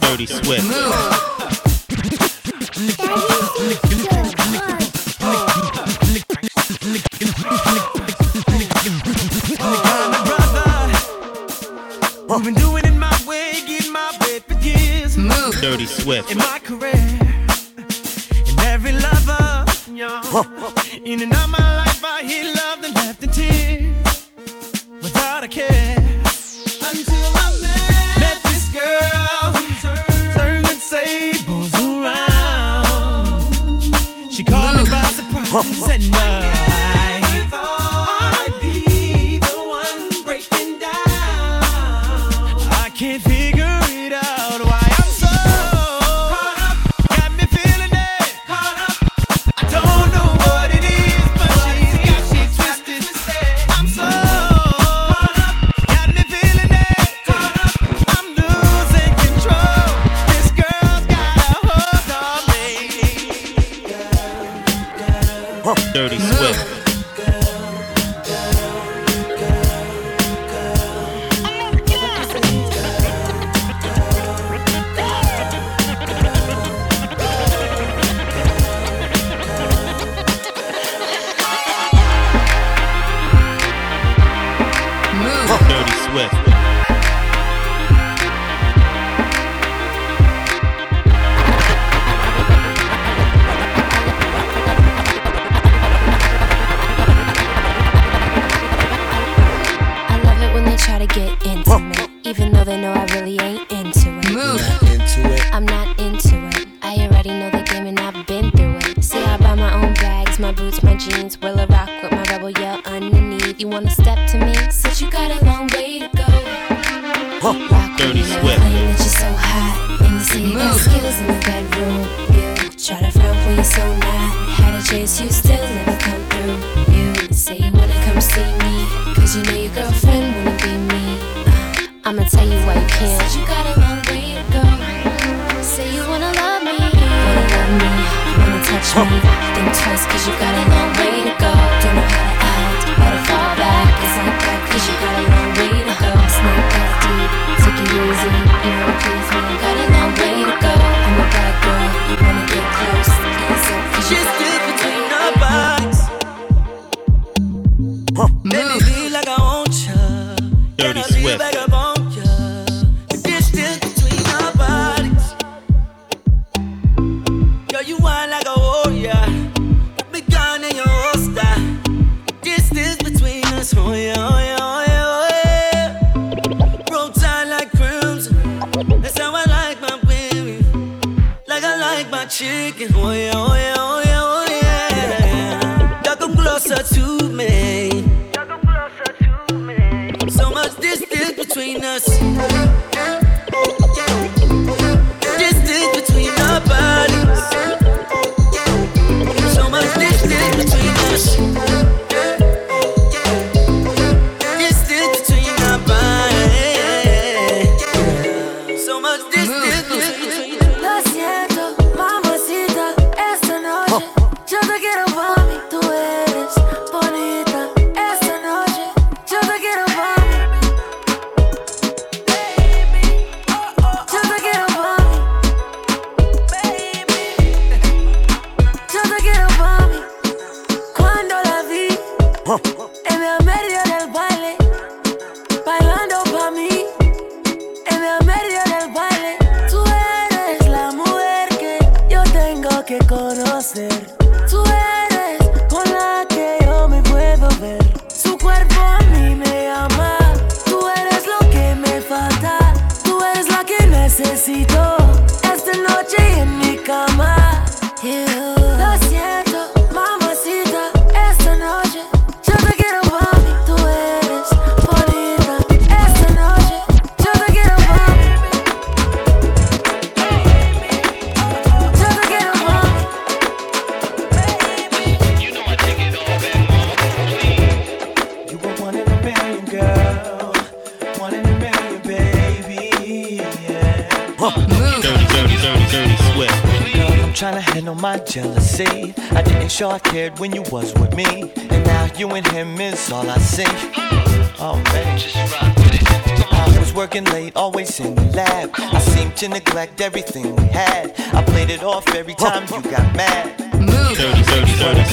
Dirty Swift. We've been doing it my way, getting my way for years. Move. Dirty Swift. In my career, and every lover, yeah. in and out Send love. jeans, my boots, my jeans. Will I rock with my rebel yell underneath? You wanna step to me? Since you got a long way to go. Huh. Rock Dirty Swift. It's just so hot. And you say you got skills in the bedroom. You try to frown for you so not. Had a chase, you still never come through. You say you wanna come see me. Cause you know your girlfriend wanna be me. Uh, I'ma tell you why you can't. Said you got a long way to go. Say you wanna love me. Wanna love me. Wanna touch me cause you got to neglect everything we had. I played it off every time you got mad. Move. 30, 30, 30,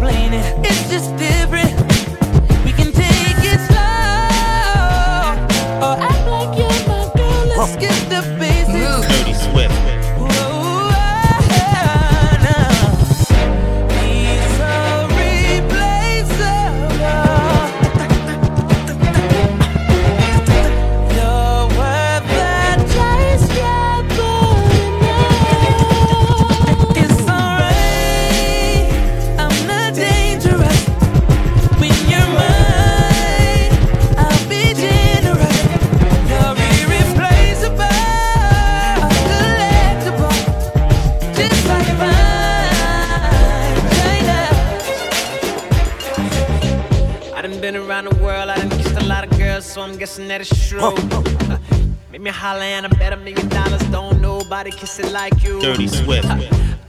explain it. It's just this. and that is true. Make me holler and I bet a million dollars. Don't nobody kiss it like you. Dirty Swift.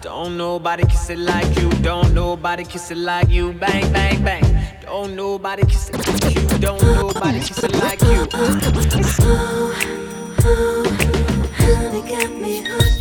Don't nobody kiss it like you. Don't nobody kiss it like you. Bang, bang, bang. Don't nobody kiss it like you. Don't nobody kiss it like you. Oh, oh, honey got me hooked.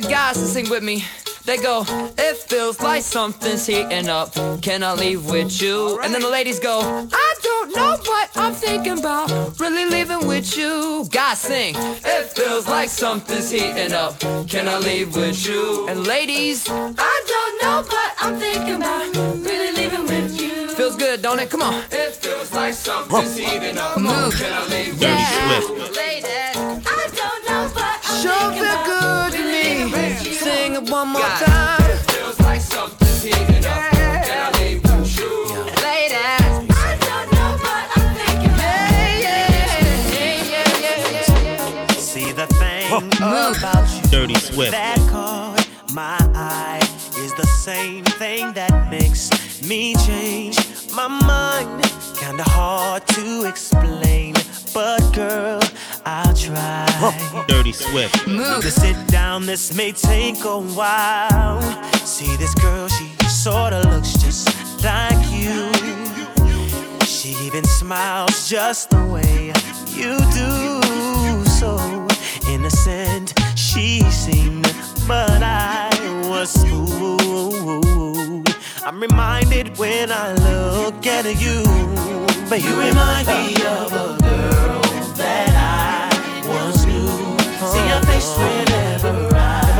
The guys to sing with me. They go, it feels like something's heating up. Can I leave with you? And then the ladies go, I don't know what I'm thinking about. Really leaving with you. Guys sing, it feels like something's heating up. Can I leave with you? And ladies, I don't know what I'm thinking about. Really leaving with you. Feels good, don't it? Come on. It feels like something's heating up. Move. Can I leave with Dirty you? Swift. Ladies. One more God. time. Feels like something's heating up. Can I leave with you? Ladies. I don't know, but I'm thinking about Yeah, yeah, yeah, yeah, yeah. See the thing about you Dirty Swift. that caught my eye is the same thing that makes me change my mind. Kinda hard to explain, but girl, I'll try. Dirty Swift. Move. to sit down, this may take a while. See this girl, she sorta looks just like you. She even smiles just the way you do. So innocent she seemed, but I was fooled. I'm reminded when I look at you, but you remind me of a girl that I once knew. See your face whenever I,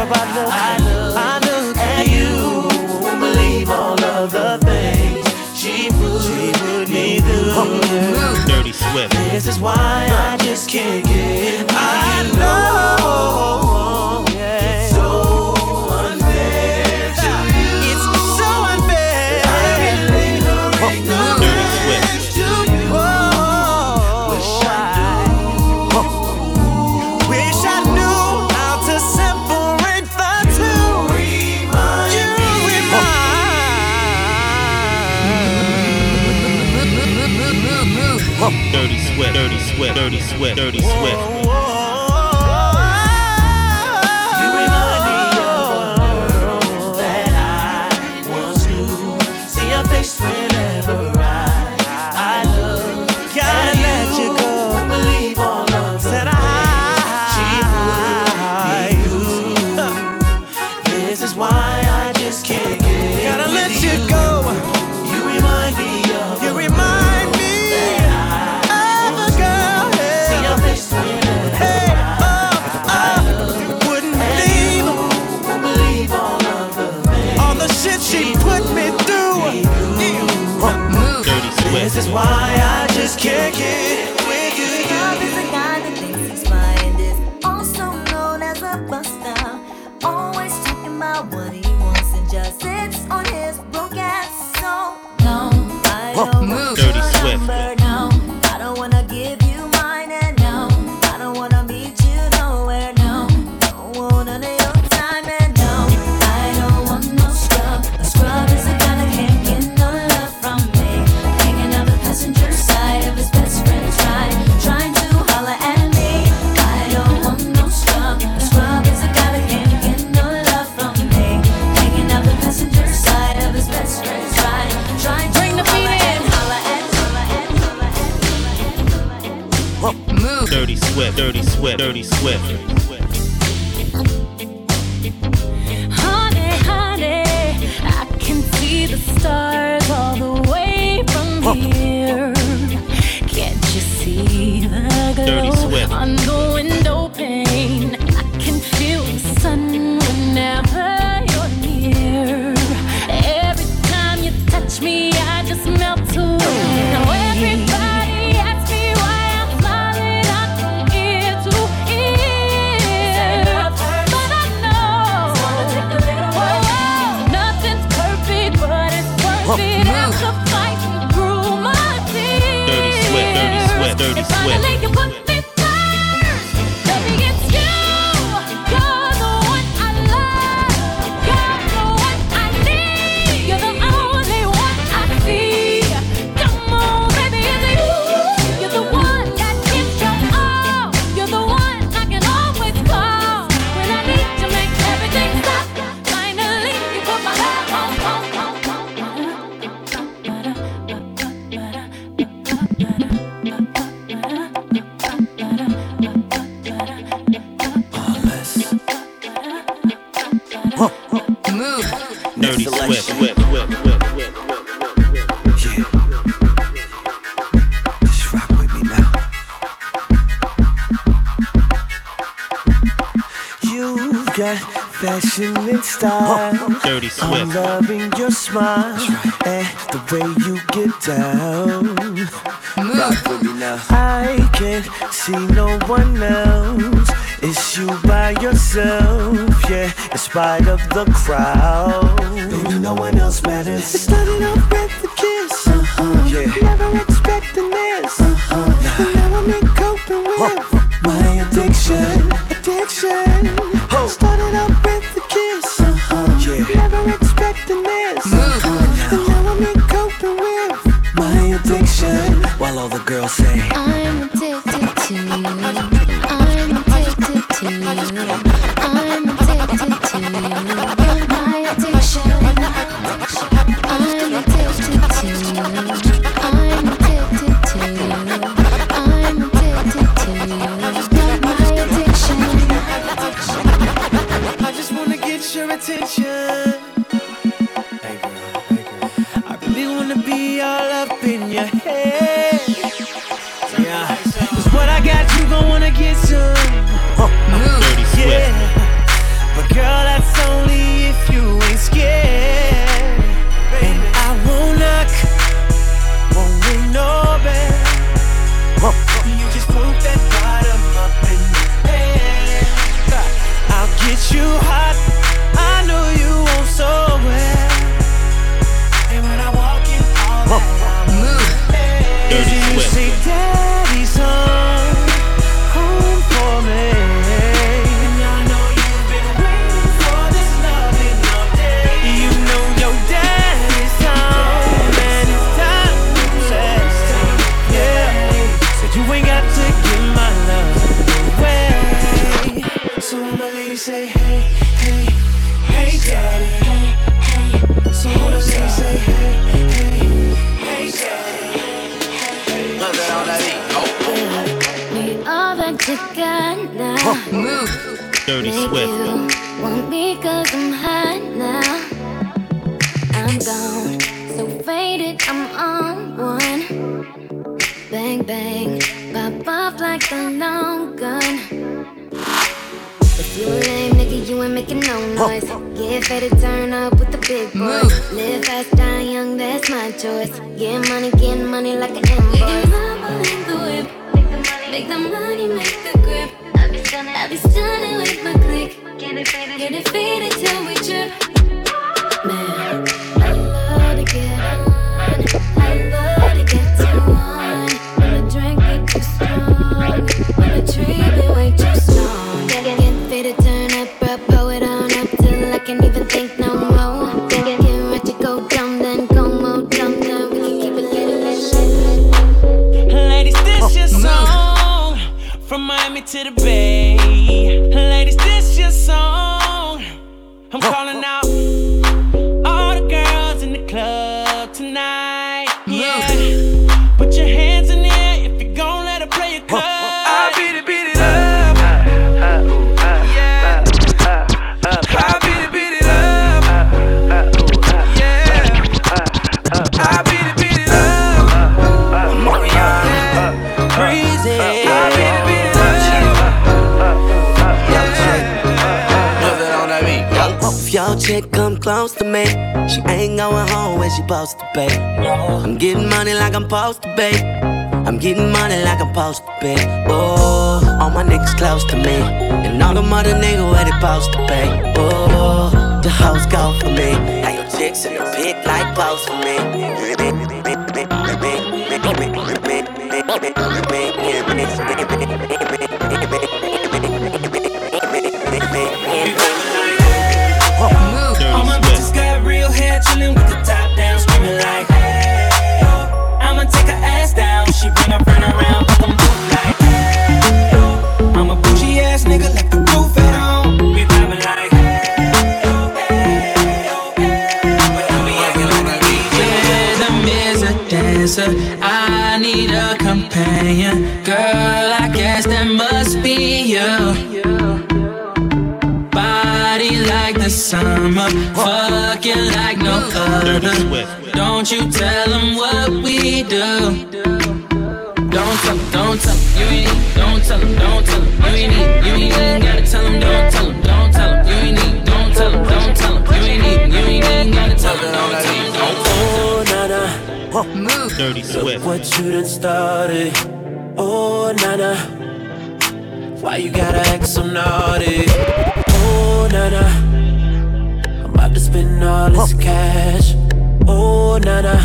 I, look, I look at you. Won't believe all of the things she put, she put me through. Dirty Swift. This is why I just can't get I know Swift. Dirty Swift. Dirty Swift. Dirty Swift. of the crowd. Baby, no one else matters. up in Dirty Make Swift. You want me cause I'm hot now. I'm gone, so faded, I'm on one. Bang, bang, pop off like a long gun. If you a lame nigga, you ain't making no noise. Get fed to turn up with the big boys. Live fast, die young, that's my choice. Get money, get money like an invoice. Make the money, make the grip. I'll be stunning. I'll be stunning. Get it faded till we chip. mother nigga where they supposed to pay? Oh, the house go for me. Now your chicks in the pit like pose for me. summer. Fuck it like no other. Don't you tell them what we do. Don't tell them, don't tell them, you ain't, don't tell them, don't tell them, you ain't need, you ain't even gotta tell them, don't tell them, don't tell them, you ain't need, don't tell them, don't tell them, you ain't need, you ain't even gotta tell them, don't tell them, don't tell them. Oh, nana, move, dirty swift. What you done started, oh, nana, why you gotta act so naughty, oh, nana about to spend all this cash. Oh, nah, nah.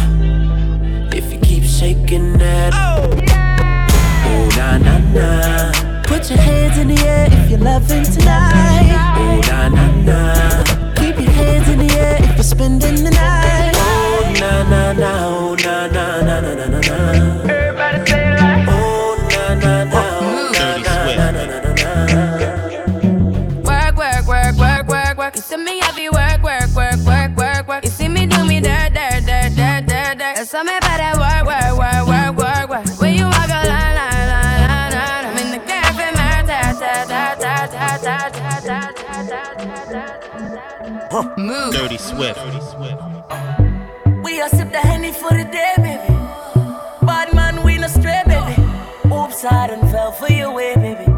If you keep shaking that. Oh, yeah. oh na na na. Put your hands in the air if you're loving tonight. Oh, na na na. Keep your hands in the air if you're spending the night. Oh, na na na, Oh, na na na na na na. Everybody say it like. Oh, nah, nah, nah. Oh, nah, nah, nah, nah, nah, nah. Work, work, work, work, work, work. You send me Huh. Move. Dirty Swift. Dirty Swift. We a sip the henny for the day, baby. Bad man, we no stray, baby. Oops, I done fell for your way, baby.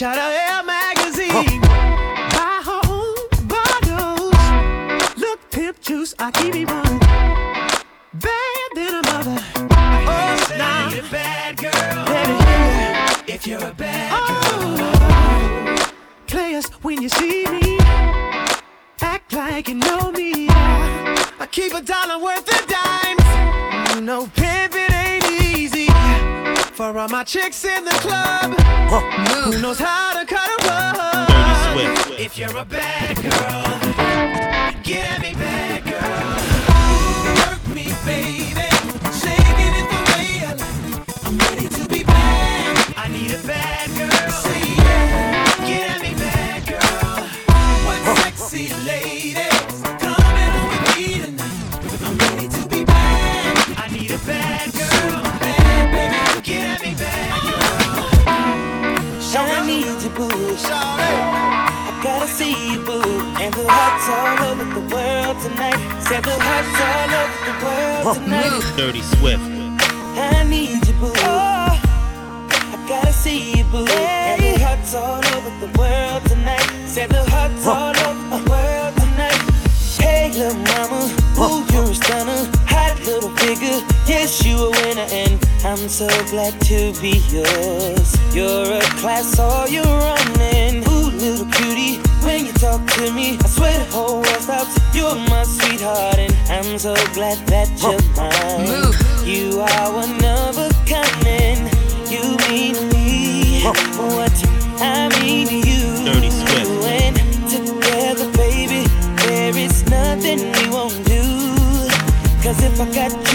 Shout out Air Magazine. Huh. Buy her own bottles. Look, pimp juice, I keep me one. Bad than a mother. Oh, now. Nah. a bad girl. Baby, if you're a bad oh, girl. Players, when you see me, act like you know me. I keep a dollar worth of dimes. You know, pimping ain't easy. For all my chicks in the club. Who knows how to cut a rug? If you're a bad girl, get at me bad. Dirty Swift. I need you, boo. Oh, I gotta see you, boo. Hey. The hearts all over the world tonight. Say the hearts huh. all over the world tonight. Hey, little mama, huh. you're a stunner. Hot little figure, yes, you a winner. And I'm so glad to be yours. You're a class all you're running. Ooh, little cutie, when you talk to me, I swear the whole world stops. You're my sweetheart so glad that you're mine. You are one of a kind, you mean me what I mean to you. When together, baby, there is nothing we won't do. Cause if I got you.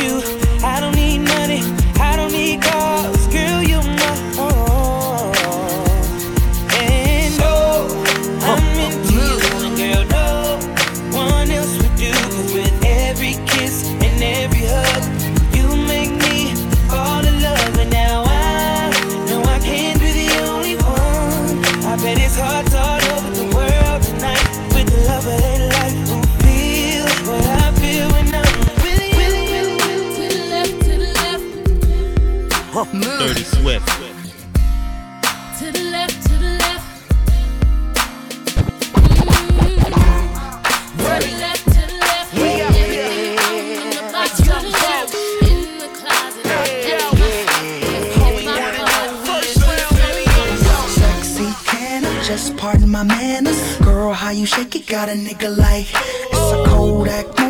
got a nigga like it's a cold act.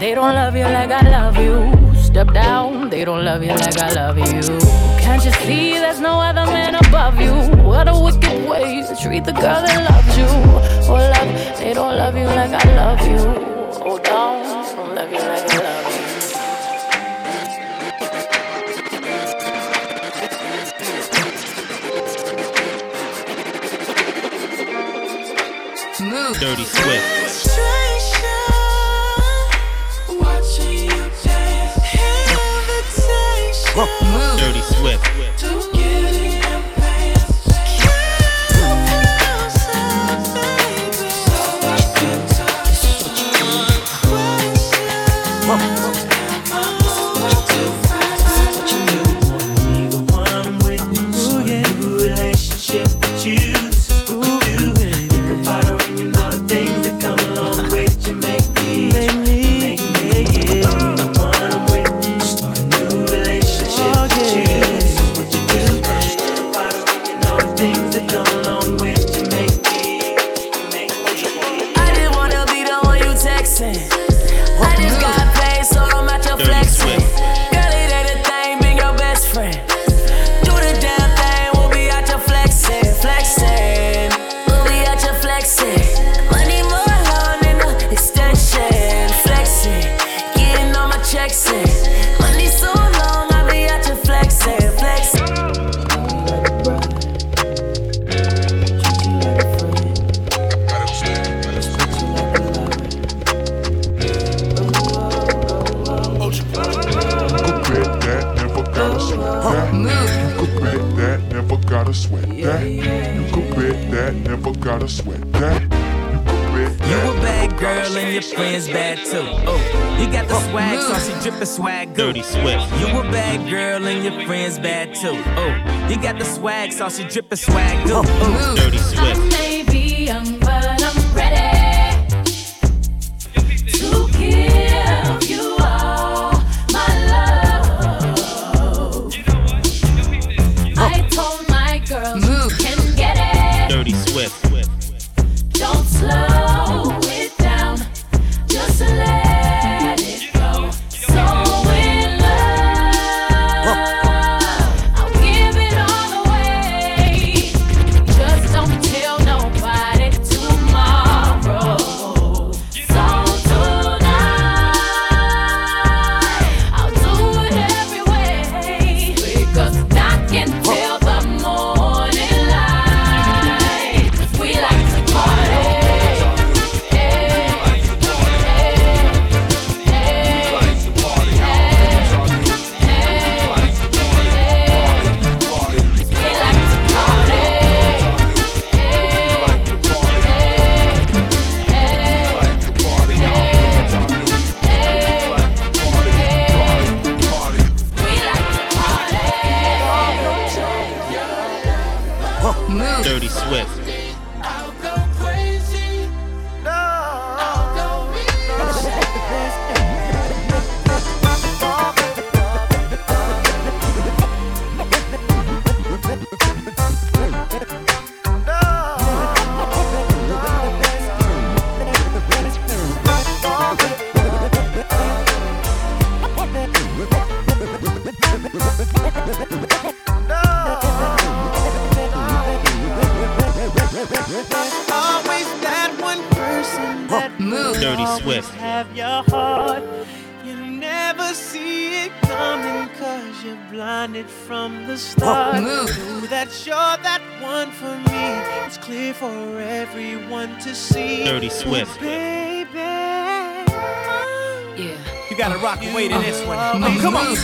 They don't love you like I love you. Step down, they don't love you like I love you. Can't you see there's no other man above you? What a wicked way to treat the girl that loves you. Oh, love, they don't love you like I love you. Oh, down, don't love you like I love you. Dirty Swift. Dirty Swift. the swag goo. Dirty Swift. You a bad girl and your friends bad too. Oh, you got the swag sauce, you drippin' swag oh Ooh. Dirty Swift. Oh.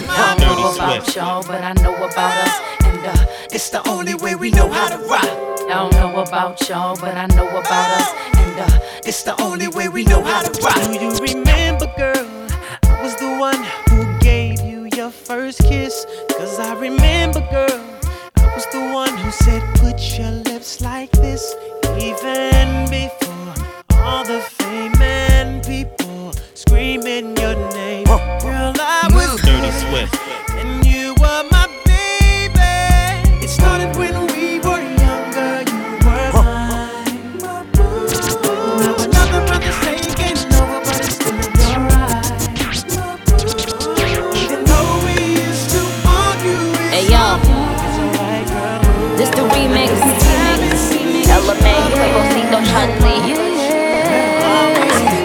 I don't know about y'all, but I know about us. And uh, It's the only way we know how to rock. I don't know about y'all, but I know about us. And uh, It's the only way we know how to rock. Do you remember, girl? I was the one who gave you your first kiss. Cause I remember, girl. Swift. and you were my baby. It started when we were younger. You were mine. Now another brother's taking over, but it's still your right. Even though we used to argue, Hey, yo. it's this the remix. LMA, Quavocito, Chun-Li.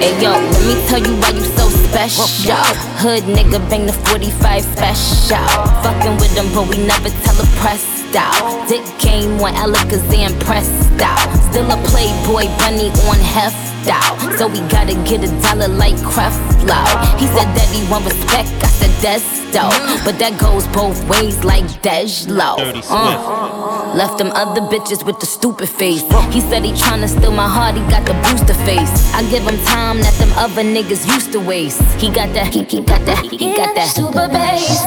Hey yo, let me tell you why you so special. Hood nigga bang the 45 special. Fucking with them, but we never tell a pressed out. Dick game on Alakazam pressed out. Still a playboy bunny on heft out. So we gotta get a dollar like Creflo. He said that he want respect, I said that's dope. But that goes both ways like DeJ Loaf. Dirty Swift. Uh. Left them other bitches with the stupid face. He said he tryna steal my heart, he got the booster face. I give him time that them other niggas used to waste. He got that, he, he got that, he got that super bass.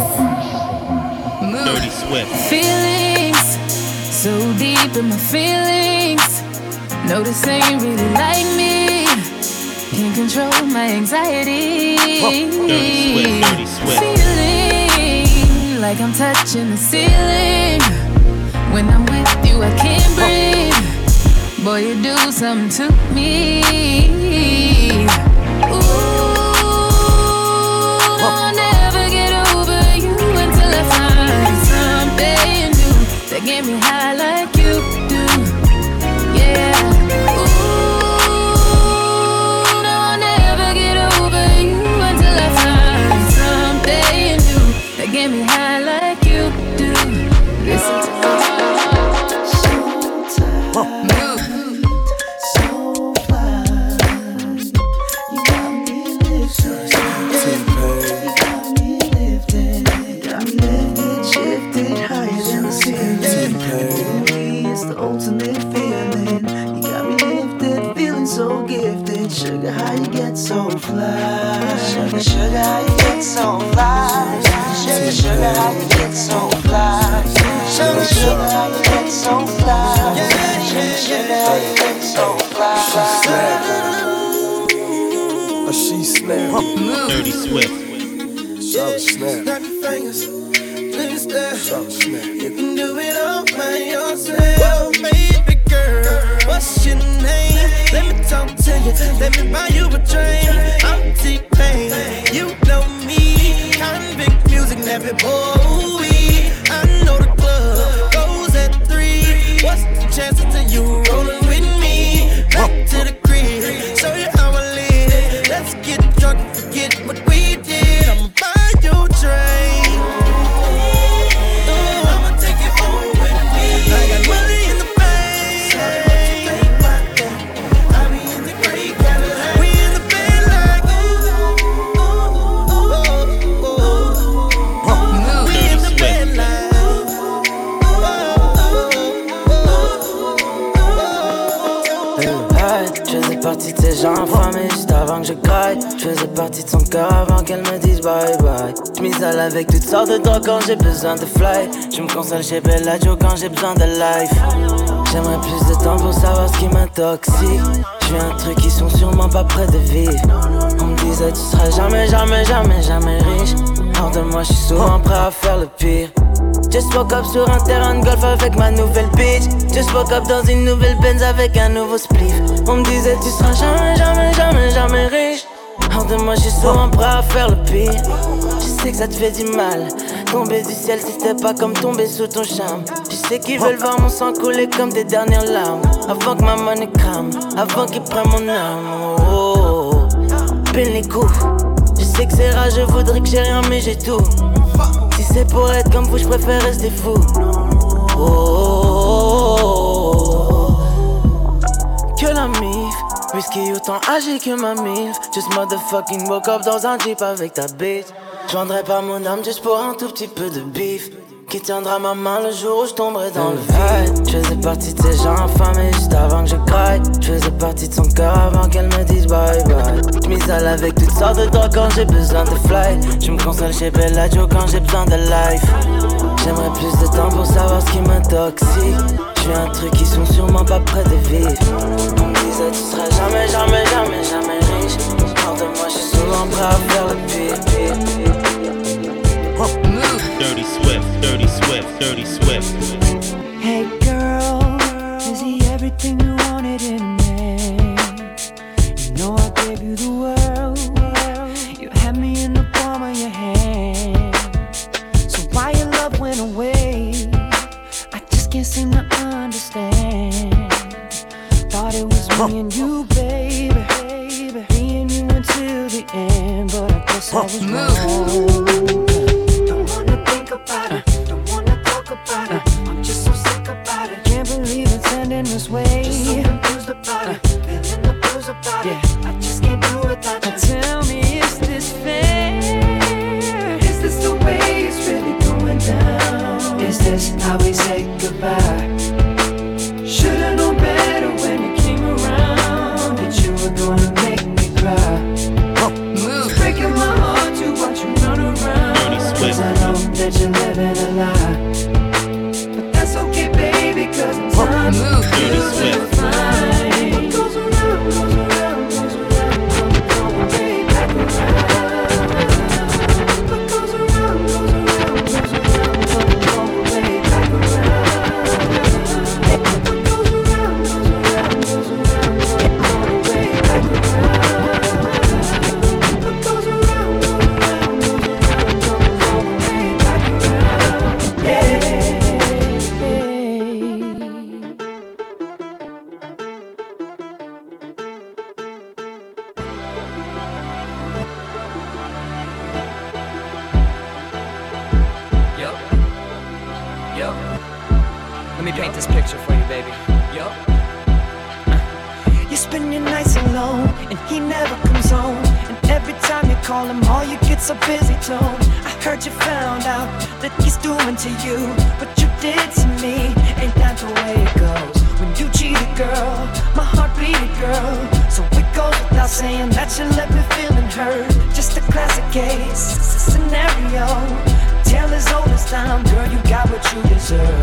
Dirty Swift. Feelings so deep in my feelings. No, this ain't really like me. Can't control my anxiety. Dirty Swift. Dirty Swift. Feeling like I'm touching the ceiling. When I'm with you, I can't breathe. Boy, you do something to me. Ooh, I'll never get over you until I find something new that get me high like Console chez Bellagio quand j'ai besoin de life. J'aimerais plus de temps pour savoir ce qui m'intoxique. Je un truc qui sont sûrement pas près de vivre. On me disait tu seras jamais, jamais, jamais, jamais riche. Hors de moi, je suis souvent prêt à faire le pire. Just woke up sur un terrain de golf avec ma nouvelle bitch. Just woke up dans une nouvelle Benz avec un nouveau spliff. On me disait tu seras jamais, jamais, jamais, jamais riche. Hors de moi, je suis souvent prêt à faire le pire. Je sais que ça te fait du mal. Tomber du ciel, c'était pas comme tomber sous ton charme. Je sais qu'ils veulent voir mon sang couler comme des dernières larmes. Avant que ma money crame, avant qu'ils prennent mon âme. Oh, les coups. Je sais que c'est rare, je voudrais que j'ai rien, mais j'ai tout. Si c'est pour être comme vous, je préfère rester fou. Oh, que la mif, whisky autant âgé que ma mif. Just motherfucking woke up dans un jeep avec ta bitch. Je pas mon âme juste pour un tout petit peu de bif. Qui tiendra ma main le jour où je tomberai dans le vide. Je faisais partie de ces gens affamés juste avant que je craque Je faisais partie de son cœur avant qu'elle me dise bye bye. Je m'isole avec toutes sortes de drogues quand j'ai besoin de fly. Je me console chez Bellagio quand j'ai besoin de life. J'aimerais plus de temps pour savoir ce qui m'intoxique. Je suis un truc qui sont sûrement pas prêts de vivre. On me disait tu seras jamais, jamais, jamais, jamais riche Autour de moi je suis souvent prêt à faire le pire Dirty Swift, Dirty Swift, Dirty Swift. Hey but I guess I was wrong. you deserve.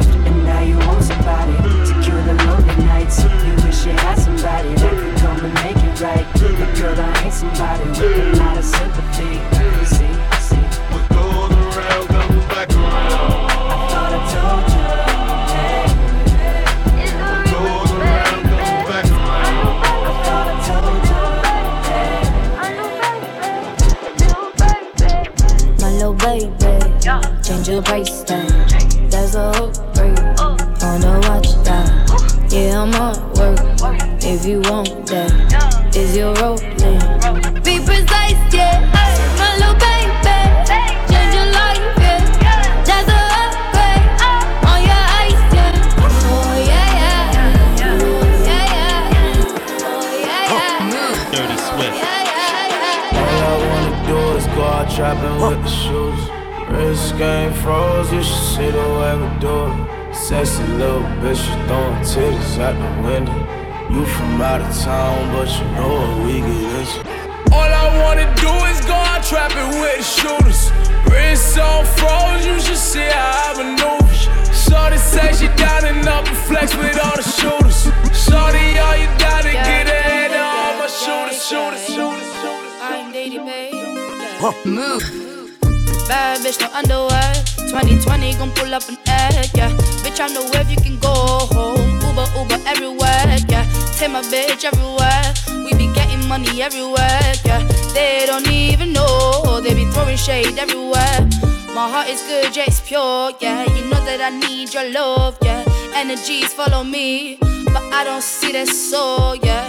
it's good, yeah, it's pure, yeah. You know that I need your love, yeah. Energies follow me, but I don't see that soul, yeah.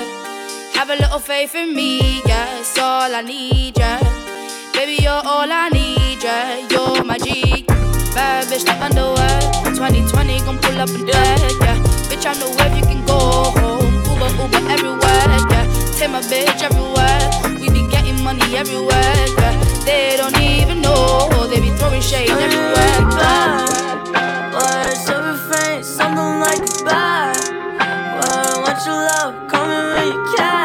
Have a little faith in me, yeah. It's all I need, yeah. Baby, you're all I need, yeah. You're my G. Bad bitch, the underwear. 2020 gon' pull up and dead, yeah. Bitch, I know where you can go home. Uber, Uber everywhere, yeah. Take my bitch everywhere. We be getting money everywhere, yeah. They don't even know they be throwing shade everywhere. But words to refrain, something like goodbye. Why won't your love coming when you can.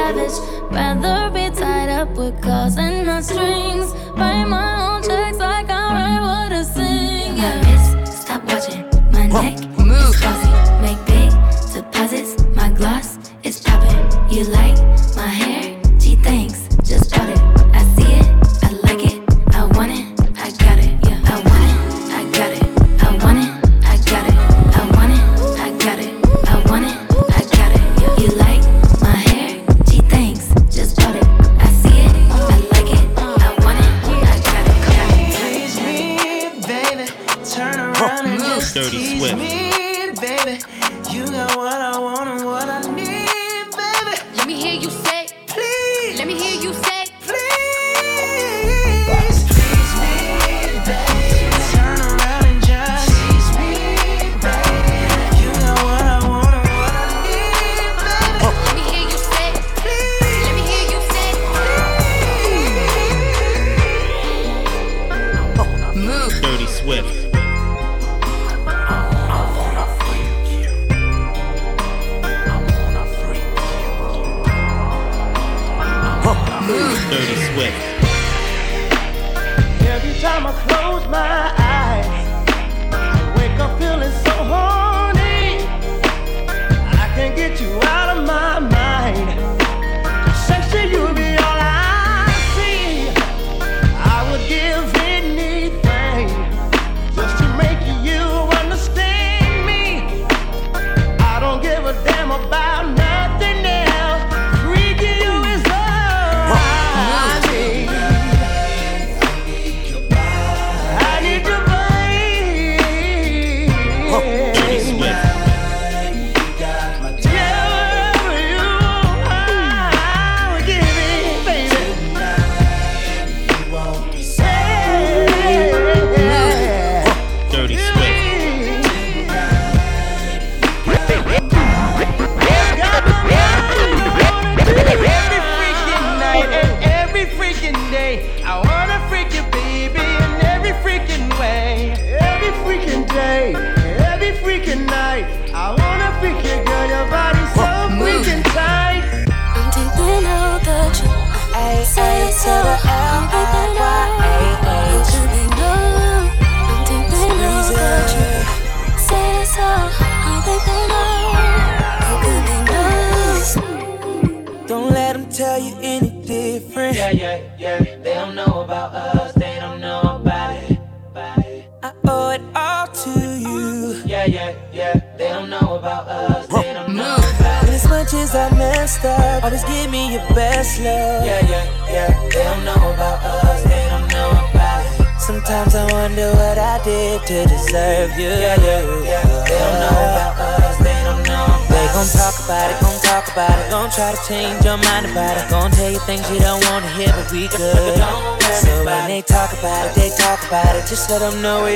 savage. Rather be tied up with calls and not strings. Write my own checks like I write what I sing. Yeah. My wrist, stop watching my neck. Let them know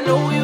I know you